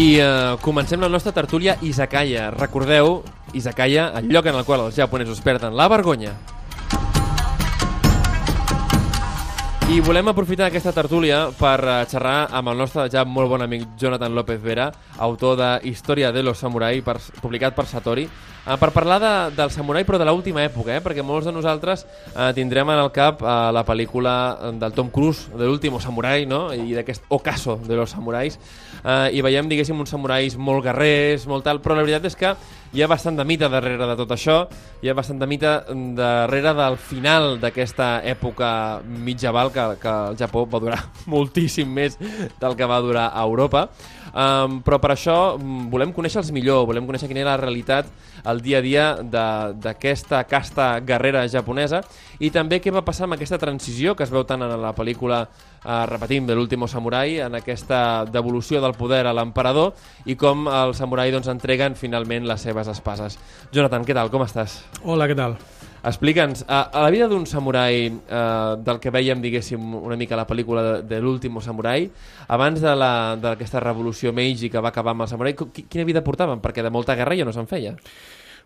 I eh, comencem la nostra tertúlia Izakaya. Recordeu, Izakaya, el lloc en el qual els japonesos perden la vergonya. I volem aprofitar aquesta tertúlia per eh, xerrar amb el nostre ja molt bon amic Jonathan López Vera, autor de Història de los Samurai, per, publicat per Satori, eh, per parlar de, del samurai però de l'última època, eh, perquè molts de nosaltres eh, tindrem en el cap eh, la pel·lícula del Tom Cruise, de l'último samurai, no? i d'aquest ocaso de los samurais, eh, i veiem, diguéssim, uns samurais molt guerrers, molt tal, però la veritat és que hi ha bastant de mite darrere de tot això, hi ha bastant de mite darrere del final d'aquesta època mitjaval que, que el Japó va durar moltíssim més del que va durar a Europa. Um, però per això mm, volem conèixer-los millor, volem conèixer quina era la realitat, el dia a dia d'aquesta casta guerrera japonesa i també què va passar amb aquesta transició que es veu tant en la pel·lícula, eh, repetim, de l'último samurai, en aquesta devolució del poder a l'emperador i com els samurai doncs, entreguen finalment les seves espases. Jonathan, què tal? Com estàs? Hola, què tal? Explica'ns, a, a la vida d'un samurai eh, del que veiem, diguéssim, una mica la pel·lícula de, de l'último samurai, abans d'aquesta revolució Meiji que va acabar amb el samurai, quina vida portaven? Perquè de molta guerra ja no se'n feia.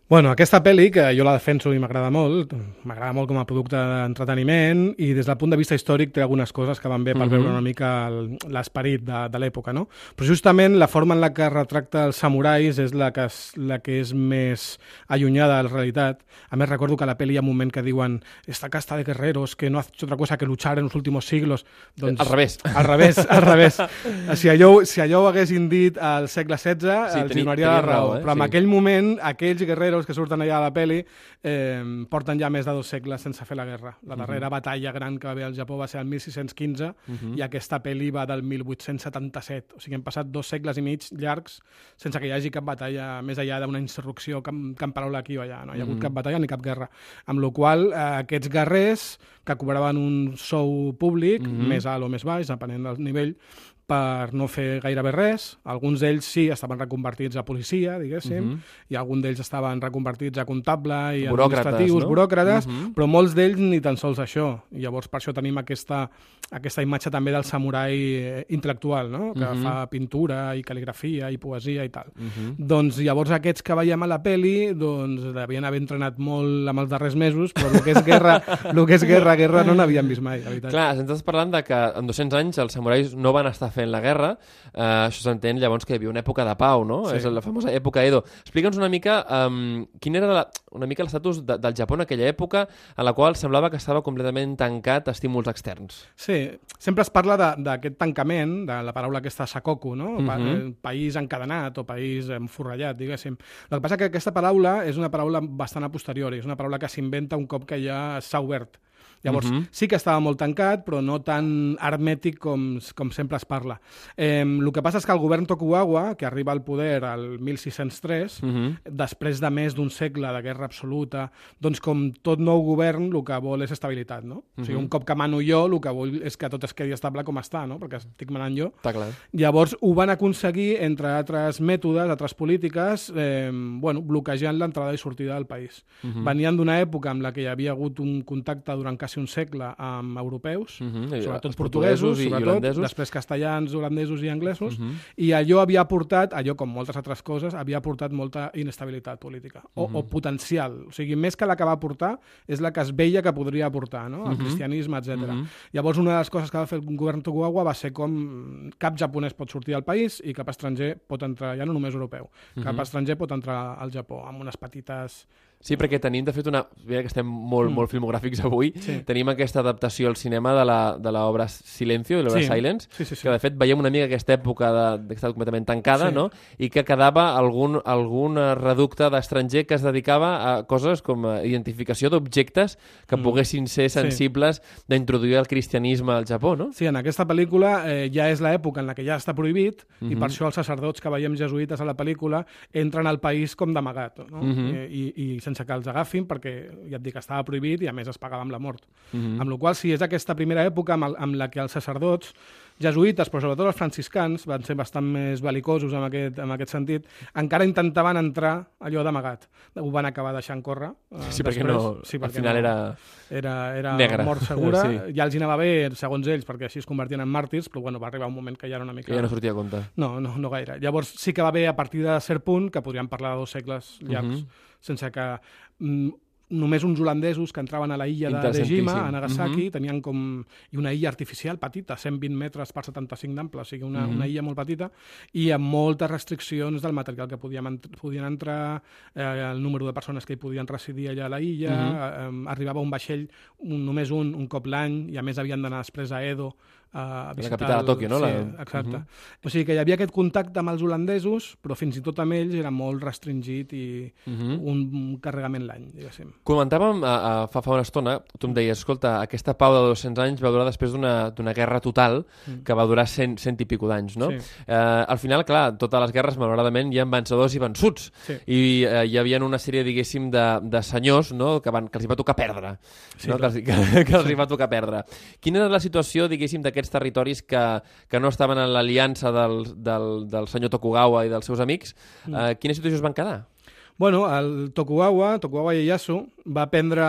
Bueno, aquesta pel·li, que jo la defenso i m'agrada molt, m'agrada molt com a producte d'entreteniment i des del punt de vista històric té algunes coses que van bé per uh -huh. veure una mica l'esperit de, de l'època, no? Però justament la forma en la que retracta els samurais és la que, és, la que és més allunyada de la realitat. A més, recordo que a la pel·li hi ha un moment que diuen esta casta de guerreros que no ha hecho otra cosa que luchar en los últimos siglos. Doncs, al revés. Al revés, al revés. si, allò, si allò ho haguessin dit al segle XVI, sí, els teni, donaria la raó. raó eh? Però en sí. aquell moment, aquells guerreros guerreros que surten allà a la peli eh, porten ja més de dos segles sense fer la guerra. La darrera uh -huh. batalla gran que va haver al Japó va ser el 1615 uh -huh. i aquesta peli va del 1877. O sigui, hem passat dos segles i mig llargs sense que hi hagi cap batalla més enllà d'una insurrecció camperola aquí o allà. No hi ha hagut uh -huh. cap batalla ni cap guerra. Amb la qual eh, aquests guerrers que cobraven un sou públic, uh -huh. més alt o més baix, depenent del nivell, per no fer gairebé res. Alguns d'ells sí, estaven reconvertits a policia, diguéssim, uh mhm. -huh. i alguns d'ells estaven reconvertits a comptable i administratius, no? buròcrates, uh mhm. -huh. però molts d'ells ni tan sols això. I llavors per això tenim aquesta, aquesta imatge també del samurai eh, intel·lectual, no? que uh mhm. -huh. fa pintura i cal·ligrafia i poesia i tal. Uh -huh. Doncs llavors aquests que veiem a la peli doncs, devien haver entrenat molt amb els darrers mesos, però el que és guerra, el que és guerra, guerra no n'havien vist mai, la veritat. Clar, estàs parlant de que en 200 anys els samurais no van estar fent la guerra, eh, això s'entén llavors que hi havia una època de pau, no? Sí. És la famosa època Edo. Explica'ns una mica um, quin era la, una mica l'estatus de, del Japó en aquella època en la qual semblava que estava completament tancat a estímuls externs. Sí, sempre es parla d'aquest tancament, de la paraula aquesta sakoku, no? Mhm. -huh. país encadenat o país enforrellat, diguéssim. El que passa que aquesta paraula és una paraula bastant a posteriori, és una paraula que s'inventa un cop que ja s'ha obert Llavors, uh mhm. -huh. sí que estava molt tancat, però no tan hermètic com, com sempre es parla. Eh, el que passa és que el govern Tokugawa, que arriba al poder al 1603, uh -huh. després de més d'un segle de guerra absoluta, doncs com tot nou govern, el que vol és estabilitat, no? Uh -huh. O sigui, mhm. un cop que mano jo, el que vull és que tot es quedi estable com està, no? Perquè estic manant jo. Està clar. Llavors, ho van aconseguir, entre altres mètodes, altres polítiques, eh, bueno, bloquejant l'entrada i sortida del país. Uh mhm. -huh. Venien d'una època en la que hi havia hagut un contacte durant quasi quasi un segle amb europeus, uh mhm, -huh. sobretot portuguesos, i sobretot, holandesos. després castellans, holandesos i anglesos, uh mhm. -huh. i allò havia portat, allò com moltes altres coses, havia portat molta inestabilitat política, o, uh -huh. o mhm. potencial. O sigui, més que la que va portar, és la que es veia que podria portar, no? el uh -huh. cristianisme, etc. Uh -huh. Llavors, una de les coses que va fer el govern Tokugawa va ser com cap japonès pot sortir del país i cap estranger pot entrar, ja no només europeu, uh -huh. cap estranger pot entrar al Japó, amb unes petites Sí, perquè tenim, de fet, una... Mira que estem molt, mm. molt filmogràfics avui. Sí. Tenim aquesta adaptació al cinema de l'obra Silencio, de l'obra sí. Silence, sí, sí, sí. que de fet veiem una mica aquesta època de, de completament tancada, sí. no? I que quedava algun, algun reducte d'estranger que es dedicava a coses com a identificació d'objectes que mm. poguessin ser sensibles sí. d'introduir el cristianisme al Japó, no? Sí, en aquesta pel·lícula eh, ja és l'època en la que ja està prohibit mm -hmm. i per mhm. això els sacerdots que veiem jesuïtes a la pel·lícula entren al país com d'amagat, no? Mm -hmm. I, i, i sense que els agafin, perquè ja et dic, estava prohibit i a més es pagava amb la mort. Mhm. -huh. Amb la qual si és aquesta primera època amb, el, amb la que els sacerdots jesuïtes, però sobretot els franciscans, van ser bastant més belicosos en aquest, en aquest sentit, encara intentaven entrar allò d'amagat. Ho van acabar deixant córrer. Eh, sí, perquè no, sí, perquè al final no, era... Era, era Negra. mort segura. sí. Ja els anava bé, segons ells, perquè així es convertien en màrtirs, però bueno, va arribar un moment que ja era una mica... Que ja no sortia a compte. No, no, no gaire. Llavors sí que va bé a partir de cert punt, que podríem parlar de dos segles llargs, uh mhm. -huh. sense que mm, només uns holandesos que entraven a la illa de Dejima, a Nagasaki, uh mhm. -huh. tenien com... i una illa artificial petita, 120 metres per 75 d'ample, o sigui, una, uh mhm. -huh. una illa molt petita, i amb moltes restriccions del material que podien, podien entrar, eh, el número de persones que hi podien residir allà a la illa, uh -huh. eh, arribava un vaixell, un, només un, un cop l'any, i a més havien d'anar després a Edo, a visitar... La capital de Tòquio, no? Sí, la... exacte. Uh -huh. O sigui que hi havia aquest contacte amb els holandesos, però fins i tot amb ells era molt restringit i uh -huh. un carregament l'any, diguéssim. Comentàvem a, a, fa, fa una estona, tu em deies, escolta, aquesta pau de 200 anys va durar després d'una guerra total uh-huh. que va durar 100, 100 i pico d'anys, no? Sí. Eh, al final, clar, totes les guerres, malauradament, hi ha vencedors i vençuts. Sí. I eh, hi havia una sèrie, diguéssim, de, de senyors no? que, van, que els hi va tocar perdre. Sí, no? que, els, que, que els hi va tocar perdre. Quina era la situació, diguéssim, d'aquests aquests territoris que, que no estaven en l'aliança del, del, del senyor Tokugawa i dels seus amics, mm. eh, quina situació es van quedar? Bueno, el Tokugawa, Tokugawa Ieyasu, va prendre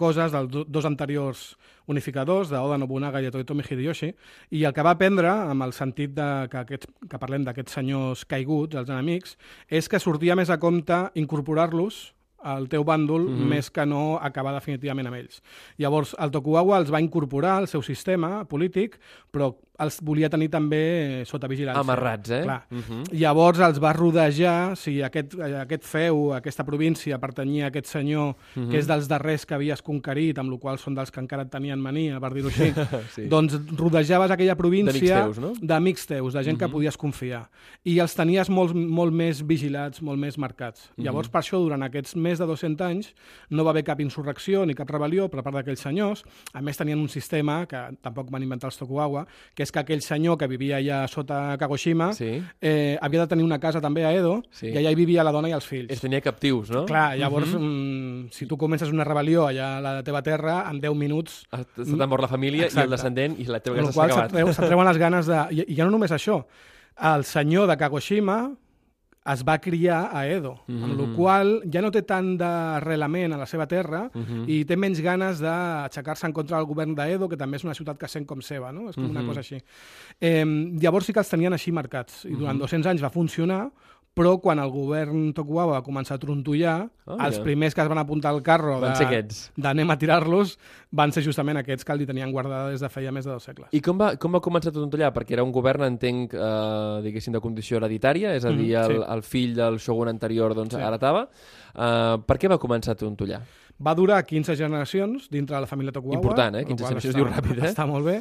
coses dels dos anteriors unificadors, d'Oda Nobunaga i de Toyotomi Hideyoshi, i el que va aprendre, amb el sentit de, que, aquests, que parlem d'aquests senyors caiguts, els enemics, és que sortia més a compte incorporar-los al teu bàndol mm -hmm. més que no acabar definitivament amb ells. Llavors, el Tokugawa els va incorporar al seu sistema polític, però els volia tenir també sota vigilància. Amarrats, eh? Clar. Uh mhm. -huh. Llavors els va rodejar, si aquest, aquest feu, aquesta província pertanyia a aquest senyor, uh -huh. que és mhm. dels darrers que havies conquerit, amb la qual són dels que encara tenien mania, per dir-ho així, sí. doncs rodejaves aquella província d'amics teus, no? d'amics teus, de gent uh -huh. que mhm. podies confiar. I els tenies molt, molt més vigilats, molt més marcats. Uh -huh. Llavors, per això, durant aquests més de 200 anys, no va haver cap insurrecció ni cap rebel·lió per part d'aquells senyors. A més, tenien un sistema, que tampoc van inventar els Tokugawa, que és és que aquell senyor que vivia allà sota Kagoshima sí. eh, havia de tenir una casa també a Edo sí. i allà hi vivia la dona i els fills. Es tenia captius, no? Clar, llavors, uh -huh. mm, si tu comences una rebel·lió allà a la teva terra, en 10 minuts... Ah, se t'ha mort la família Exacte. i el descendent i la teva casa s'ha acabat. Se't treuen les ganes de... I, I ja no només això. El senyor de Kagoshima es va criar a Edo, mm -hmm. amb la qual ja no té tant d'arrelament a la seva terra mm -hmm. i té menys ganes d'aixecar-se en contra del govern d'Edo, que també és una ciutat que sent com seva, no? És com mm -hmm. una cosa així. Eh, llavors sí que els tenien així marcats, i durant mm -hmm. 200 anys va funcionar, però quan el govern Tokugawa va començar a trontollar, oh, els ja. primers que es van apuntar al carro d'anem a tirar-los van ser justament aquests que el tenien guardada des de feia més de dos segles. I com va, com va començar a trontollar? Perquè era un govern, entenc, eh, diguéssim, de condició hereditària, és a dir, mm, sí. el, el fill del shogun anterior doncs, sí. heretava. Eh, per què va començar a trontollar? Va durar 15 generacions dintre de la família Tokugawa. Important, eh? 15 generacions diu ràpid, eh? Està molt bé.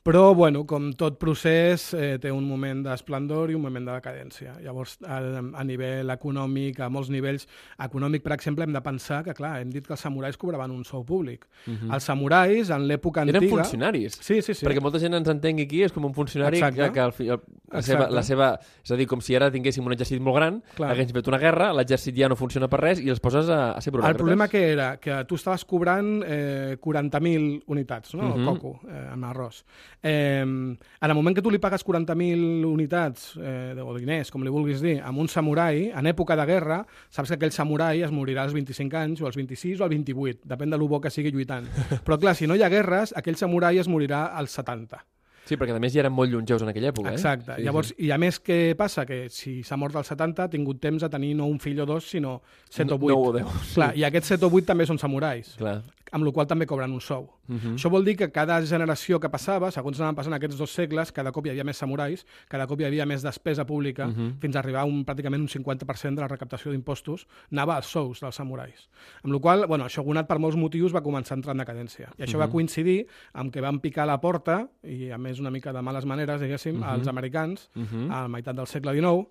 Però, bueno, com tot procés, eh, té un moment d'esplendor i un moment de decadència. Llavors, a, a nivell econòmic, a molts nivells, econòmic, per exemple, hem de pensar que, clar, hem dit que els samurais cobraven un sou públic. Uh mhm. -huh. Els samurais, en l'època antiga... Eren funcionaris. Sí, sí, sí. Perquè molta gent ens entengui aquí, és com un funcionari Exacte. que, que el, el, la, seva, la seva... És a dir, com si ara tinguéssim un exèrcit molt gran, clar. haguéssim fet una guerra, l'exèrcit ja no funciona per res i els poses a, a ser buròcrates. El problema que era? Que tu estaves cobrant eh, 40.000 unitats, no? Uh -huh. Mhm. coco, eh, amb arròs. Eh, en el moment que tu li pagues 40.000 unitats eh, o diners, com li vulguis dir, amb un samurai, en època de guerra, saps que aquell samurai es morirà als 25 anys, o als 26 o als 28, depèn de lo bo que sigui lluitant. Però clar, si no hi ha guerres, aquell samurai es morirà als 70. Sí, perquè a més ja eren molt llongeus en aquella època. Eh? Exacte. Sí, Llavors, sí. I a més, què passa? Que si s'ha mort als 70 ha tingut temps de tenir no un fill o dos, sinó 7 o 8. 9 o 10. Clar, sí. I aquests 7 o 8 també són samurais. Clar amb la qual també cobren un sou. Uh mhm. -huh. Això vol dir que cada generació que passava, segons anaven passant aquests dos segles, cada cop hi havia més samurais, cada cop hi havia més despesa pública, uh mhm. -huh. fins a arribar a un, pràcticament un 50% de la recaptació d'impostos anava als sous dels samurais. Amb la qual bueno, això gonat per molts motius va començar a entrar en decadència. I això uh -huh. va mhm. coincidir amb que van picar la porta, i a més una mica de males maneres, diguéssim, uh -huh. als americans, uh -huh. a la meitat del segle XIX,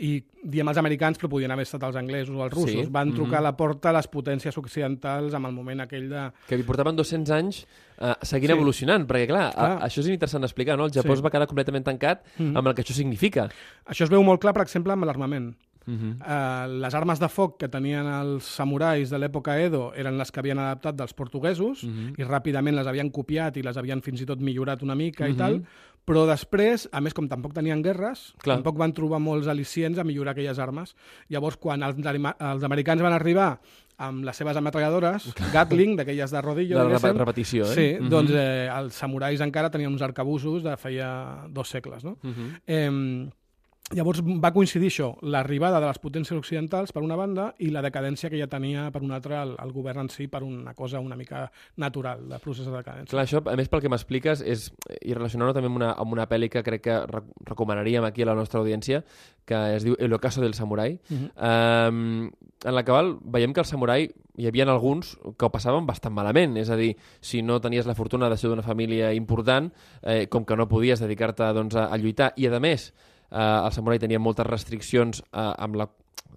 i diem els americans, però podien haver estat els anglesos o els russos. Sí. Van trucar uh -huh. a la porta a les potències occidentals amb el moment aquell de que li portaven 200 anys eh, seguint sí. evolucionant, perquè clar, clar. A, això és interessant explicar, no? El Japó sí. es va quedar completament tancat mm -hmm. amb el que això significa. Això es veu molt clar, per exemple, amb l'armament. Uh -huh. uh, les armes de foc que tenien els samurais de l'època Edo eren les que havien adaptat dels portuguesos uh -huh. i ràpidament les havien copiat i les havien fins i tot millorat una mica uh -huh. i tal, Però després, a més, com tampoc tenien guerres, Clar. tampoc van trobar molts al·licients a millorar aquelles armes. Llavors, quan els, els americans van arribar amb les seves ametralladores, Gatling, d'aquelles de rodillo, de la repetició, eh? Sí, uh mhm. -huh. doncs eh, els samurais encara tenien uns arcabusos de feia dos segles, no? Uh mhm. -huh. eh, Llavors va coincidir això, l'arribada de les potències occidentals per una banda i la decadència que ja tenia per una altra el, el govern en si per una cosa una mica natural de procés de decadència. Clar, això, a més, pel que m'expliques, és i relacionant-ho també amb una, amb una pel·li que crec que recomanaríem aquí a la nostra audiència, que es diu El ocaso del samurai, uh -huh. um, en la qual veiem que el samurai hi havia alguns que ho passaven bastant malament, és a dir, si no tenies la fortuna de ser d'una família important, eh, com que no podies dedicar-te doncs, a, a lluitar, i a més eh, el samurai tenia moltes restriccions eh, amb la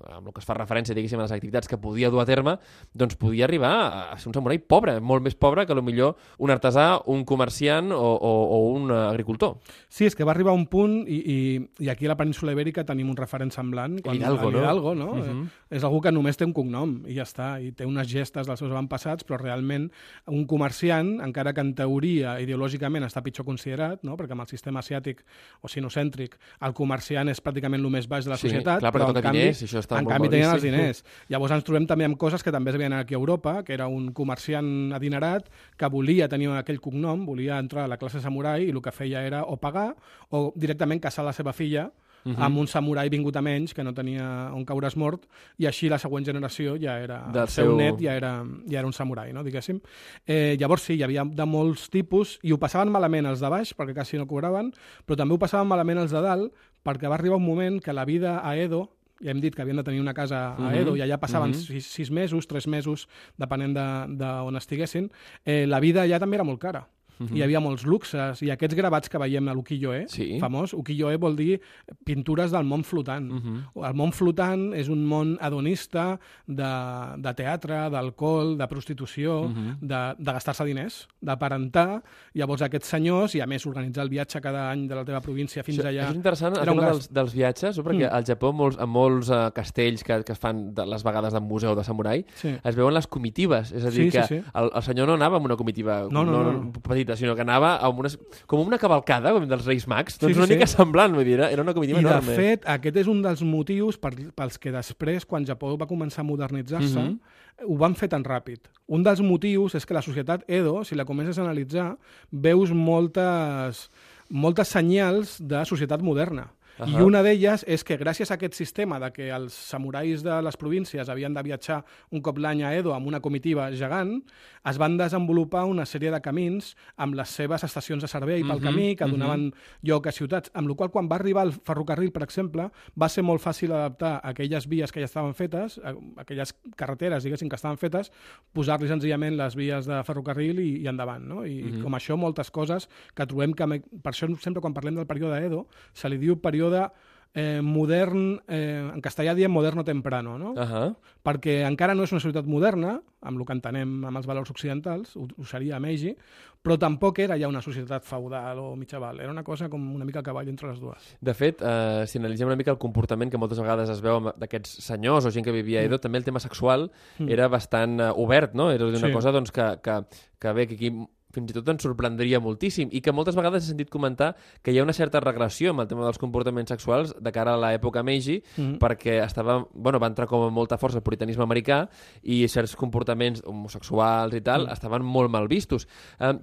amb el que es fa referència, diguéssim, a les activitats que podia dur a terme, doncs podia arribar a ser un samurai pobre, molt més pobre que millor un artesà, un comerciant o, o, o un agricultor. Sí, és que va arribar un punt, i, i, i aquí a la península Ibèrica tenim un referent semblant. Quan, Hidalgo, no? Hidalgo, no? Uh mhm. -huh. És algú que només té un cognom, i ja està, i té unes gestes dels seus avantpassats, però realment un comerciant, encara que en teoria, ideològicament, està pitjor considerat, no? perquè amb el sistema asiàtic o sinocèntric, el comerciant és pràcticament el més baix de la sí, societat, clar, però en canvi, diners, això està en canvi tenien els diners. Llavors ens trobem també amb coses que també es veien aquí a Europa, que era un comerciant adinerat que volia tenir aquell cognom, volia entrar a la classe samurai i el que feia era o pagar o directament casar la seva filla uh -huh. amb un samurai vingut a menys que no tenia on caure's mort i així la següent generació ja era Del el seu, seu net ja era, ja era un samurai, no, diguéssim. Eh, llavors sí, hi havia de molts tipus i ho passaven malament els de baix perquè quasi no cobraven, però també ho passaven malament els de dalt perquè va arribar un moment que la vida a Edo ja hem dit que havien de tenir una casa a mhm. Edo uh -huh. i allà passaven uh mhm. -huh. sis, sis mesos, tres mesos, depenent d'on de, de estiguessin, eh, la vida allà també era molt cara. Uh -huh. Hi havia molts luxes, i aquests gravats que veiem a l'ukiyo-e, sí. famós, ukiyo-e vol dir pintures del món flotant. Uh -huh. El món flotant és un món adonista de, de teatre, d'alcohol, de prostitució, uh -huh. de, de gastar-se diners, d'aparentar. Llavors aquests senyors, i a més organitzar el viatge cada any de la teva província fins sí, allà... És interessant el tema dels, dels viatges, no? perquè mm. al Japó molts, en molts uh, castells que, que es fan de les vegades de museu de samurai sí. es veuen les comitives, és a dir, sí, que sí, sí. El, el senyor no anava amb una comitiva no, no, no, no. petita, petita, sinó que anava amb una, com una cavalcada com dels Reis Mags, doncs sí, una sí. mica semblant, vull dir, era una comitiva I enorme. I de fet, aquest és un dels motius per, pels que després, quan Japó va començar a modernitzar-se, mm -hmm. ho van fer tan ràpid. Un dels motius és que la societat Edo, si la comences a analitzar, veus moltes, moltes senyals de societat moderna. Uh -huh. I una d'elles és que gràcies a aquest sistema de que els samurais de les províncies havien de viatjar un cop l'any a Edo amb una comitiva gegant, es van desenvolupar una sèrie de camins amb les seves estacions de servei pel uh -huh. camí que donaven uh -huh. lloc a ciutats, amb la qual quan va arribar el ferrocarril, per exemple, va ser molt fàcil adaptar aquelles vies que ja estaven fetes, aquelles carreteres, diguéssim, que estaven fetes, posar-li senzillament les vies de ferrocarril i, i endavant. No? I uh -huh. com això, moltes coses que trobem que... Per això sempre quan parlem del període Edo, se li diu període període eh, modern, eh, en castellà diem moderno temprano, no? Uh -huh. Perquè encara no és una societat moderna, amb el que entenem amb els valors occidentals, ho, ho seria a Meiji, però tampoc era ja una societat feudal o mitjaval, era una cosa com una mica a cavall entre les dues. De fet, eh, si analitzem una mica el comportament que moltes vegades es veu d'aquests senyors o gent que vivia a Edo, mm. també el tema sexual mm. era bastant uh, obert, no? Era una sí. cosa doncs, que, que, que bé, que aquí fins i tot ens sorprendria moltíssim i que moltes vegades he sentit comentar que hi ha una certa regressió amb el tema dels comportaments sexuals de cara a l'època Meiji mm -hmm. perquè estava, bueno, va entrar com a molta força el puritanisme americà i certs comportaments homosexuals i tal mm -hmm. estaven molt mal vistos. Eh,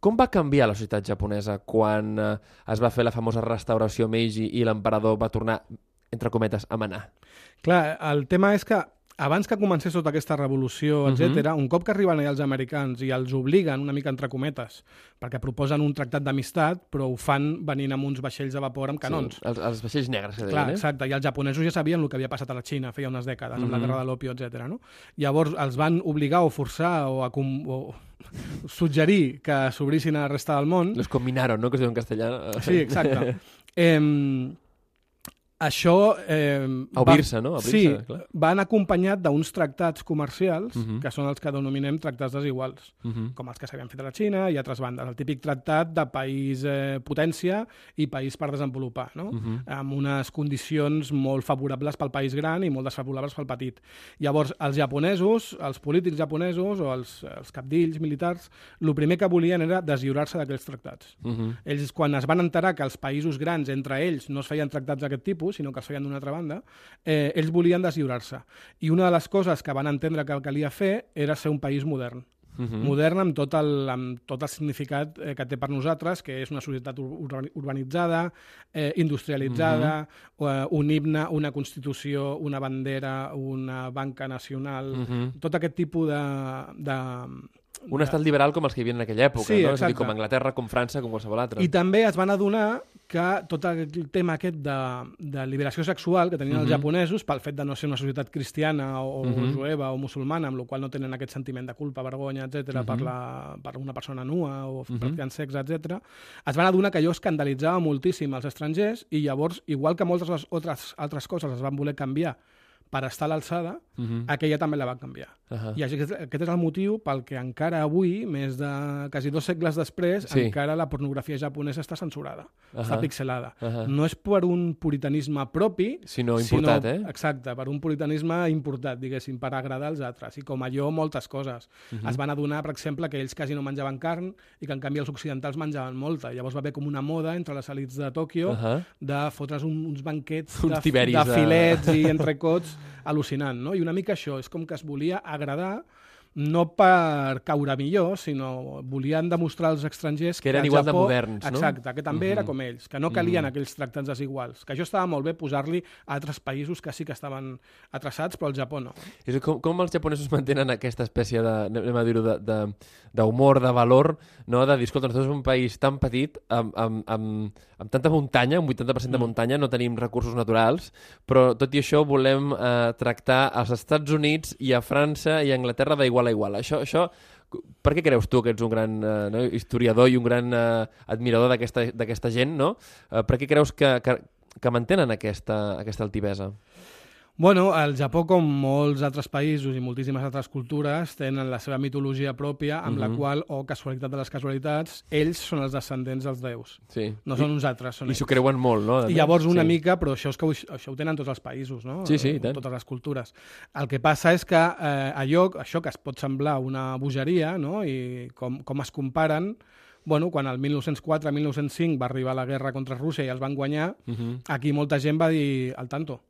com va canviar la societat japonesa quan eh, es va fer la famosa restauració Meiji i l'emperador va tornar, entre cometes, a manar? Clar, el tema és que abans que comencés tota aquesta revolució, etc, uh -huh. un cop que arriben allà els americans i els obliguen una mica entre cometes, perquè proposen un tractat d'amistat, però ho fan venint amb uns vaixells de vapor amb canons. Sí, els, els vaixells negres, que deien, Clar, eh? exacte, i els japonesos ja sabien el que havia passat a la Xina feia unes dècades, uh -huh. amb la guerra de l'opio, etc. No? Llavors els van obligar o forçar o, a, o suggerir que s'obrissin a la resta del món. Los combinaron, no?, que es diu en castellà. Sí, exacte. eh, això... Eh, Obrir-se, no? Obrir sí, clar. van acompanyat d'uns tractats comercials, uh mhm. -huh. que són els que denominem tractats desiguals, uh mhm. -huh. com els que s'havien fet a la Xina i altres bandes. El típic tractat de país eh, potència i país per desenvolupar, no? Uh mhm. -huh. amb unes condicions molt favorables pel país gran i molt desfavorables pel petit. Llavors, els japonesos, els polítics japonesos o els, els capdills militars, el primer que volien era deslliurar-se d'aquells tractats. Uh -huh. Ells, quan es van enterar que els països grans, entre ells, no es feien tractats d'aquest tipus, tipus, sinó que els feien d'una altra banda, eh, ells volien deslliurar-se. I una de les coses que van entendre que calia fer era ser un país modern. Uh mhm. -huh. modern amb tot, el, amb tot el significat eh, que té per nosaltres, que és una societat ur urbanitzada, eh, industrialitzada, uh -huh. eh, un himne, una constitució, una bandera, una banca nacional, uh -huh. tot aquest tipus de, de, un estat liberal com els que hi havia en aquella època, sí, no? És a dir, com Anglaterra, com França, com qualsevol altre. I també es van adonar que tot el tema aquest de, de liberació sexual que tenien uh -huh. els mhm. japonesos pel fet de no ser una societat cristiana o, uh mhm. -huh. jueva o musulmana, amb la qual no tenen aquest sentiment de culpa, vergonya, etc uh -huh. per, la, per una persona nua o uh mhm. -huh. practicant sexe, etc. es van adonar que allò escandalitzava moltíssim als estrangers i llavors, igual que moltes altres, altres coses es van voler canviar per estar a l'alçada, uh -huh. aquella també la va canviar. Uh -huh. I aquest, aquest és el motiu pel que encara avui, més de quasi dos segles després, sí. encara la pornografia japonesa està censurada, uh -huh. està pixelada. Uh -huh. No és per un puritanisme propi, sinó importat, sinó, eh? Exacte, per un puritanisme importat, diguéssim, per agradar als altres. I com allò, moltes coses. Uh -huh. Es van adonar, per exemple, que ells quasi no menjaven carn i que, en canvi, els occidentals menjaven molta. Llavors va haver com una moda entre les elites de Tòquio uh -huh. de fotre's un, uns banquets uns de, de filets i entrecots al·lucinant, no? I una mica això, és com que es volia agradar agradar no per caure millor, sinó volien demostrar als estrangers que eren igual Japó, de moderns, no? Exacte, que també uh -huh. era com ells, que no calien uh -huh. aquells tractats desiguals, que això estava molt bé posar-li a altres països que sí que estaven atrasats, però el Japó no. I com, com els japonesos mantenen aquesta espècie de, anem a dir-ho, d'humor, de, de, de valor, no? de dir, escolta, nosaltres som un país tan petit, amb, amb, amb, amb tanta muntanya, un 80% de mm. muntanya, no tenim recursos naturals, però tot i això volem eh, tractar als Estats Units i a França i a Anglaterra d'igual a igual. Això, això per què creus tu que ets un gran eh, no, historiador i un gran eh, admirador d'aquesta gent, no? Eh, per què creus que, que, que mantenen aquesta, aquesta altivesa? Bueno, el Japó, com molts altres països i moltíssimes altres cultures, tenen la seva mitologia pròpia, amb uh -huh. la mhm. qual, o casualitat de les casualitats, ells són els descendents dels déus. Sí. No són I, uns altres, són I s'ho creuen molt, no? I llavors una sí. mica, però això és que ho, això ho tenen tots els països, no? Sí, sí, tant. Totes les cultures. El que passa és que eh, allò, això que es pot semblar una bogeria, no? I com, com es comparen, bueno, quan el 1904-1905 va arribar la guerra contra Rússia i els van guanyar, uh -huh. aquí molta gent va dir al tanto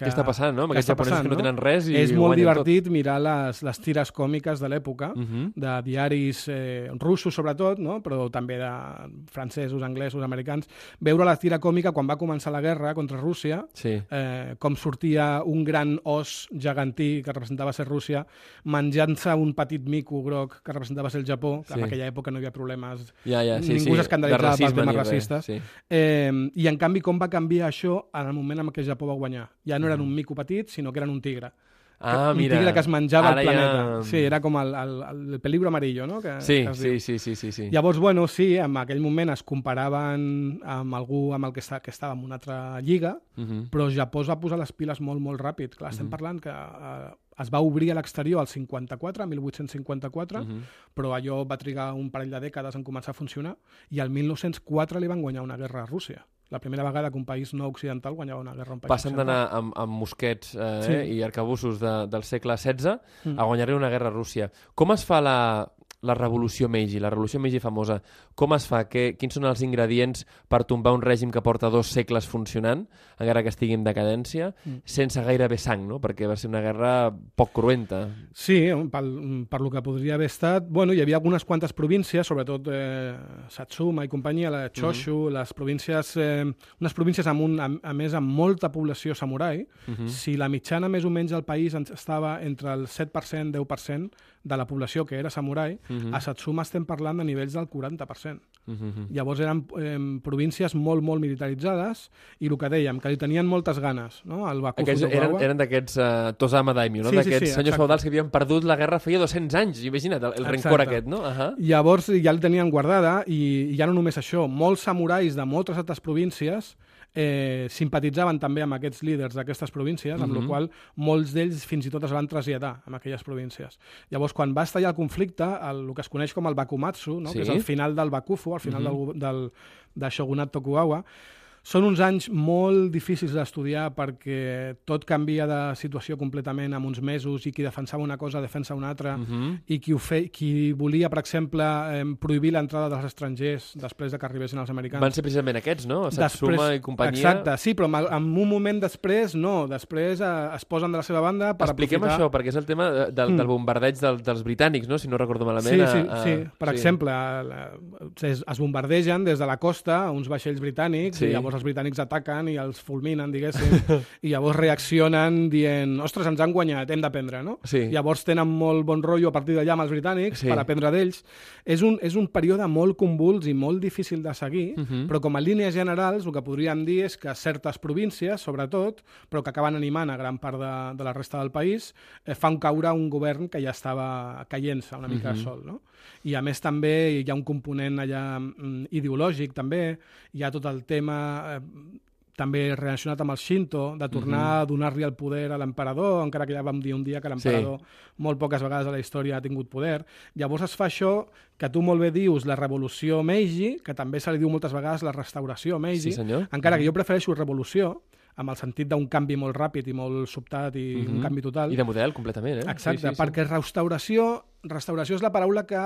que, Què està passant, no? Amb aquests japonesos passant, que no, no tenen res i És molt divertit tot. mirar les, les tires còmiques de l'època, uh mhm. -huh. de diaris eh, russos sobretot, no? però també de francesos, anglesos, americans, veure la tira còmica quan va començar la guerra contra Rússia, sí. eh, com sortia un gran os gegantí que representava ser Rússia, menjant-se un petit mico groc que representava ser el Japó, que sí. en aquella època no hi havia problemes, ja, ja, sí, ningú sí. s'escandalitzava pels temes racistes. Sí. Eh, I en canvi com va canviar això en el moment en què el Japó va guanyar? Ja no eren un mico petit, sinó que eren un tigre. Ah, un mira. tigre que es menjava Ara el planeta. Ja... Sí, era com el, el, el peligro amarillo, no? Que, sí, que sí, sí, sí, sí, sí. Llavors, bueno, sí, en aquell moment es comparaven amb algú amb el que, està, que estava en una altra lliga, uh mhm. -huh. però Japó es va posar les piles molt, molt ràpid. Clar, estem uh mhm. -huh. parlant que eh, es va obrir a l'exterior al 54, 1854, uh -huh. però allò va trigar un parell de dècades en començar a funcionar, i al 1904 li van guanyar una guerra a Rússia la primera vegada que un país no occidental guanyava una guerra a un país Passen d'anar amb, amb mosquets eh, sí. i arcabussos de, del segle XVI mm. a guanyar una guerra a Rússia. Com es fa la, la revolució Meiji, la revolució Meiji famosa, com es fa? Que, quins són els ingredients per tombar un règim que porta dos segles funcionant, encara que estigui en decadència, mm. sense gairebé sang, no? Perquè va ser una guerra poc cruenta. Sí, pel, per lo que podria haver estat... Bueno, hi havia algunes quantes províncies, sobretot eh, Satsuma i companyia, la Choshu, mm -hmm. les províncies... Eh, unes províncies amb un, a, a més amb molta població samurai. Mm -hmm. Si la mitjana més o menys del país estava entre el 7%, 10%, de la població que era samurai, uh mhm. -huh. a Satsuma estem parlant de nivells del 40%. Uh -huh. Llavors eren eh, províncies molt, molt militaritzades i el que dèiem, que li tenien moltes ganes. No? El Baku Aquests eren, eren d'aquests uh, Tosama Daimyo, no? Sí, d'aquests sí, sí, senyors feudals que havien perdut la guerra feia 200 anys. Imagina't, el, el rencor aquest, no? Uh -huh. Llavors ja el tenien guardada i ja no només això, molts samurais de moltes altres províncies eh, simpatitzaven també amb aquests líders d'aquestes províncies, amb mm -hmm. la qual molts d'ells fins i tot es van traslladar a aquelles províncies. Llavors, quan va estallar el conflicte, el, el que es coneix com el Bakumatsu, no? sí. que és el final del Bakufu, al final mm -hmm. del, del, del shogunat Tokugawa, són uns anys molt difícils d'estudiar perquè tot canvia de situació completament en uns mesos i qui defensava una cosa defensa una altra uh mhm. -huh. i qui, ho fe, qui volia, per exemple, eh, prohibir l'entrada dels estrangers després de que arribessin els americans. Van ser precisament aquests, no? Satsuma després, i companyia. Exacte, sí, però en un moment després no. Després eh, es posen de la seva banda per Expliquem aprofitar... això, perquè és el tema de, del, mm. del bombardeig del, dels britànics, no? Si no recordo malament. Sí, sí, a, sí. Per sí. exemple, es, es bombardegen des de la costa uns vaixells britànics sí. i llavors llavors els britànics ataquen i els fulminen, diguéssim, i llavors reaccionen dient, ostres, ens han guanyat, hem d'aprendre, no? Sí. Llavors tenen molt bon rotllo a partir d'allà amb els britànics sí. per aprendre d'ells. És un, és un període molt convuls i molt difícil de seguir, uh mhm. -huh. però com a línies generals el que podríem dir és que certes províncies, sobretot, però que acaben animant a gran part de, de la resta del país, eh, fan caure un govern que ja estava caient-se una mica uh mhm. -huh. sol, no? I a més també hi ha un component allà mm, ideològic també, hi ha tot el tema eh, també relacionat amb el Shinto, de tornar uh -huh. a donar-li el poder a l'emperador, encara que ja vam dir un dia que l'emperador sí. molt poques vegades a la història ha tingut poder. Llavors es fa això que tu molt bé dius la revolució Meiji, que també se li diu moltes vegades la restauració Meiji, sí, senyor. encara uh -huh. que jo prefereixo revolució, amb el sentit d'un canvi molt ràpid i molt sobtat i uh -huh. un mhm. canvi total. I de model, completament, eh? Exacte, sí, sí, perquè restauració restauració és la paraula que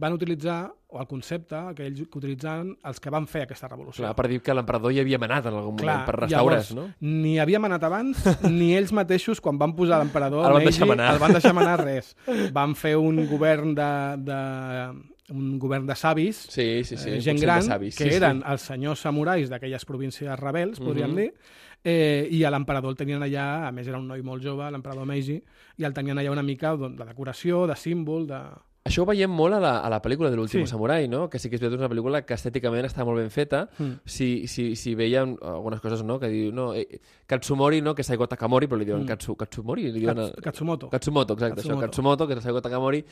van utilitzar, o el concepte que ells que utilitzaven els que van fer aquesta revolució. Clar, per dir que l'emperador hi havia manat en algun Clar, moment, per restaurar no? Ni havia manat abans, ni ells mateixos, quan van posar l'emperador el, van deixar manar. el van deixar manar res. Van fer un govern de, de un govern de savis, sí, sí, sí, eh, gent gran, savis, que sí, eren sí. els senyors samurais d'aquelles províncies rebels, podríem mhm. -huh. dir, eh, i a l'emperador el tenien allà, a més era un noi molt jove, l'emperador Meiji, i el tenien allà una mica doncs, de decoració, de símbol, de... Això ho veiem molt a la, a la pel·lícula de l'últim sí. samurai, no? que sí que és veritat una pel·lícula que estèticament està molt ben feta. Mm. Si, si, si veiem algunes coses no? que diu no, eh, Katsumori, no? que és Saigo Takamori, però li diuen mm. Katsu, Katsumori. Li diuen, Kats, Katsumoto. Katsumoto, exacte. Katsumoto. Això, Katsumoto, que és Saigo Takamori.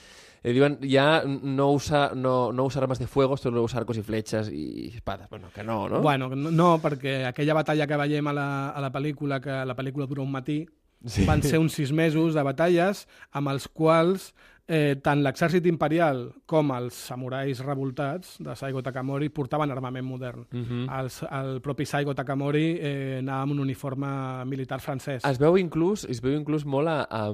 Li diuen ja no usa, no, no usa armes de fuego, solo usa arcos i fletxes i espades. Bueno, que no, no? Bueno, no, no, perquè aquella batalla que veiem a la, a la pel·lícula, que la pel·lícula dura un matí, sí. van ser uns sis mesos de batalles amb els quals eh, tant l'exèrcit imperial com els samurais revoltats de Saigo Takamori portaven armament modern. Uh mhm. -huh. Els, el propi Saigo Takamori eh, anava amb un uniforme militar francès. Es veu inclús, es veu inclús molt a, a,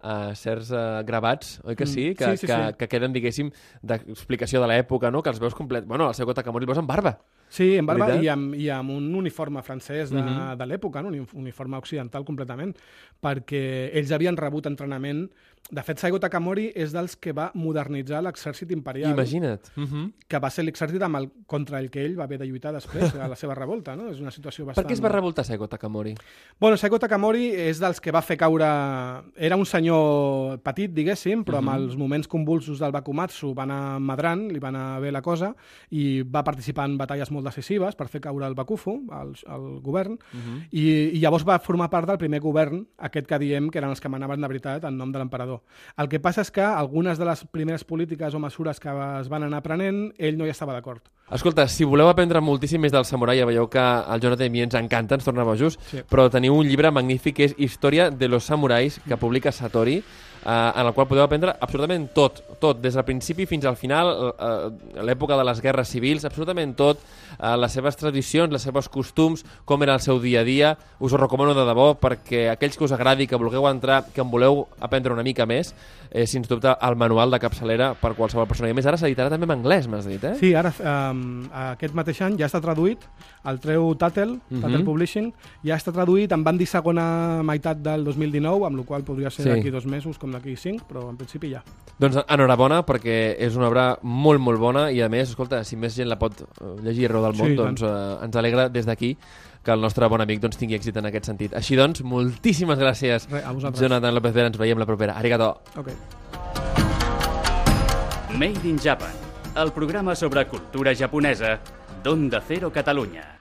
a certs uh, gravats, oi que sí? Mm, que, sí, sí, que, sí. que queden, diguéssim, d'explicació de l'època, no? Que els veus complet... Bueno, el Saigo Takamori el veus amb barba. Sí, en barba i amb, i amb un uniforme francès de, uh mhm. -huh. de l'època, no? un uniforme occidental completament, perquè ells havien rebut entrenament de fet, Saigo Takamori és dels que va modernitzar l'exèrcit imperial. Imagina't. Uh mhm. -huh. Que va ser l'exèrcit amb el, contra el que ell va haver de lluitar després, a la seva revolta, no? És una situació bastant... Per què es va revoltar Saigo Takamori? Bueno, Saigo Takamori és dels que va fer caure... Era un senyor petit, diguéssim, però uh -huh. amb mhm. els moments convulsos del Bakumatsu va anar madrant, li va anar bé la cosa, i va participar en batalles molt decisives per fer caure el Bakufu, el, el govern, uh mhm. -huh. i, i llavors va formar part del primer govern, aquest que diem que eren els que manaven de veritat en nom de l'emperador Salvador. El que passa és que algunes de les primeres polítiques o mesures que es van anar prenent, ell no hi estava d'acord. Escolta, si voleu aprendre moltíssim més del samurai, ja veieu que el Jonathan i mi ens encanta, ens torna bojos, sí. però teniu un llibre magnífic que és Història de los samurais, que publica Satori, eh, en el qual podeu aprendre absolutament tot, tot, des del principi fins al final, eh, l'època de les guerres civils, absolutament tot, eh, les seves tradicions, les seves costums, com era el seu dia a dia. Us ho recomano de debò perquè aquells que us agradi, que vulgueu entrar, que en voleu aprendre una mica més, eh, sens dubte el manual de capçalera per qualsevol persona. I més ara s'editarà també en anglès, m'has dit, eh? Sí, ara um, aquest mateix any ja està traduït, el treu Tatel, uh -huh. Publishing, ja està traduït, en van dir segona meitat del 2019, amb la qual podria ser sí. d'aquí dos mesos com d'aquí cinc, però en principi ja. Doncs enhorabona, perquè és una obra molt, molt bona i a més, escolta, si més gent la pot eh, llegir arreu del món, sí, doncs eh, ens alegra des d'aquí que el nostre bon amic doncs, tingui èxit en aquest sentit. Així doncs, moltíssimes gràcies, Re, Jonathan López Vera. Ens veiem la propera. Arigato. Okay. Made in Japan, el programa sobre cultura japonesa d'Onda Cero Catalunya.